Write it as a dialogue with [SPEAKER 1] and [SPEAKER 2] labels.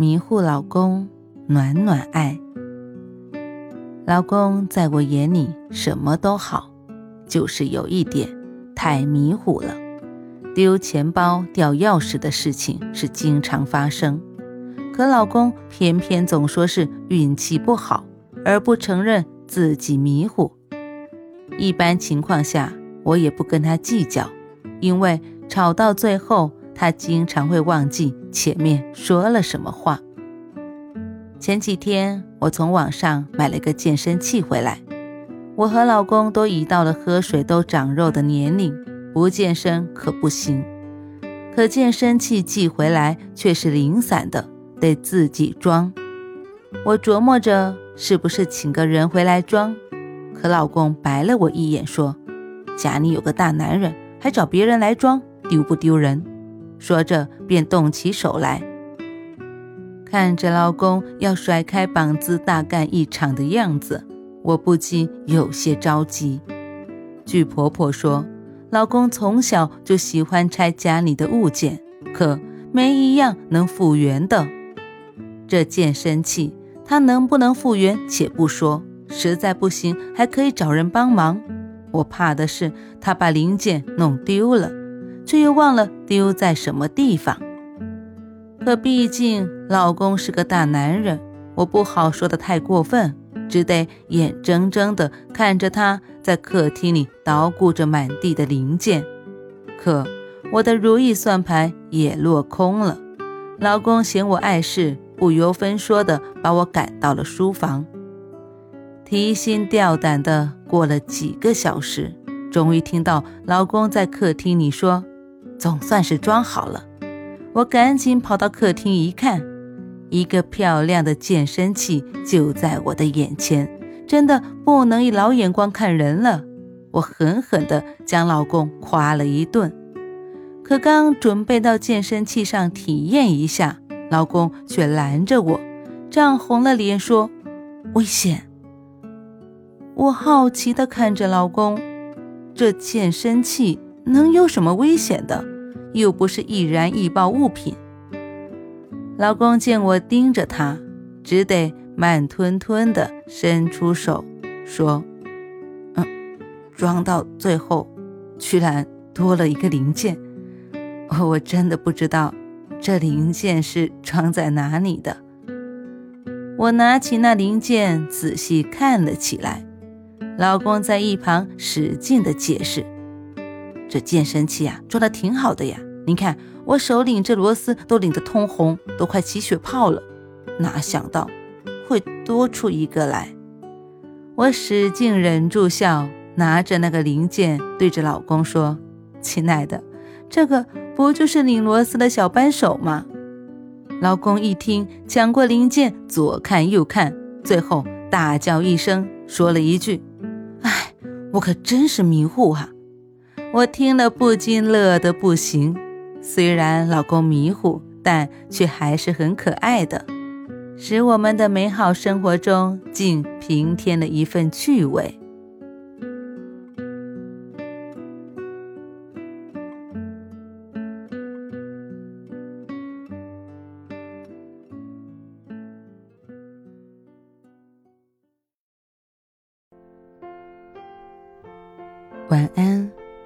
[SPEAKER 1] 迷糊老公，暖暖爱。老公在我眼里什么都好，就是有一点太迷糊了。丢钱包、掉钥匙的事情是经常发生，可老公偏偏总说是运气不好，而不承认自己迷糊。一般情况下，我也不跟他计较，因为吵到最后。他经常会忘记前面说了什么话。前几天我从网上买了个健身器回来，我和老公都已到了喝水都长肉的年龄，不健身可不行。可健身器寄回来却是零散的，得自己装。我琢磨着是不是请个人回来装，可老公白了我一眼说：“家里有个大男人，还找别人来装，丢不丢人？”说着，便动起手来。看着老公要甩开膀子大干一场的样子，我不禁有些着急。据婆婆说，老公从小就喜欢拆家里的物件，可没一样能复原的。这健身器，他能不能复原且不说，实在不行还可以找人帮忙。我怕的是他把零件弄丢了。却又忘了丢在什么地方。可毕竟老公是个大男人，我不好说的太过分，只得眼睁睁地看着他在客厅里捣鼓着满地的零件。可我的如意算盘也落空了。老公嫌我碍事，不由分说地把我赶到了书房。提心吊胆的过了几个小时，终于听到老公在客厅里说。总算是装好了，我赶紧跑到客厅一看，一个漂亮的健身器就在我的眼前，真的不能以老眼光看人了。我狠狠地将老公夸了一顿，可刚准备到健身器上体验一下，老公却拦着我，涨红了脸说：“危险。”我好奇地看着老公，这健身器。能有什么危险的？又不是易燃易爆物品。老公见我盯着他，只得慢吞吞地伸出手，说：“嗯，装到最后，居然多了一个零件。我真的不知道这零件是装在哪里的。”我拿起那零件仔细看了起来，老公在一旁使劲地解释。这健身器啊，做的挺好的呀！您看，我手拧这螺丝都拧得通红，都快起血泡了。哪想到会多出一个来？我使劲忍住笑，拿着那个零件对着老公说：“亲爱的，这个不就是拧螺丝的小扳手吗？”老公一听，抢过零件，左看右看，最后大叫一声，说了一句：“哎，我可真是迷糊啊！”我听了不禁乐得不行，虽然老公迷糊，但却还是很可爱的，使我们的美好生活中竟平添了一份趣味。晚安。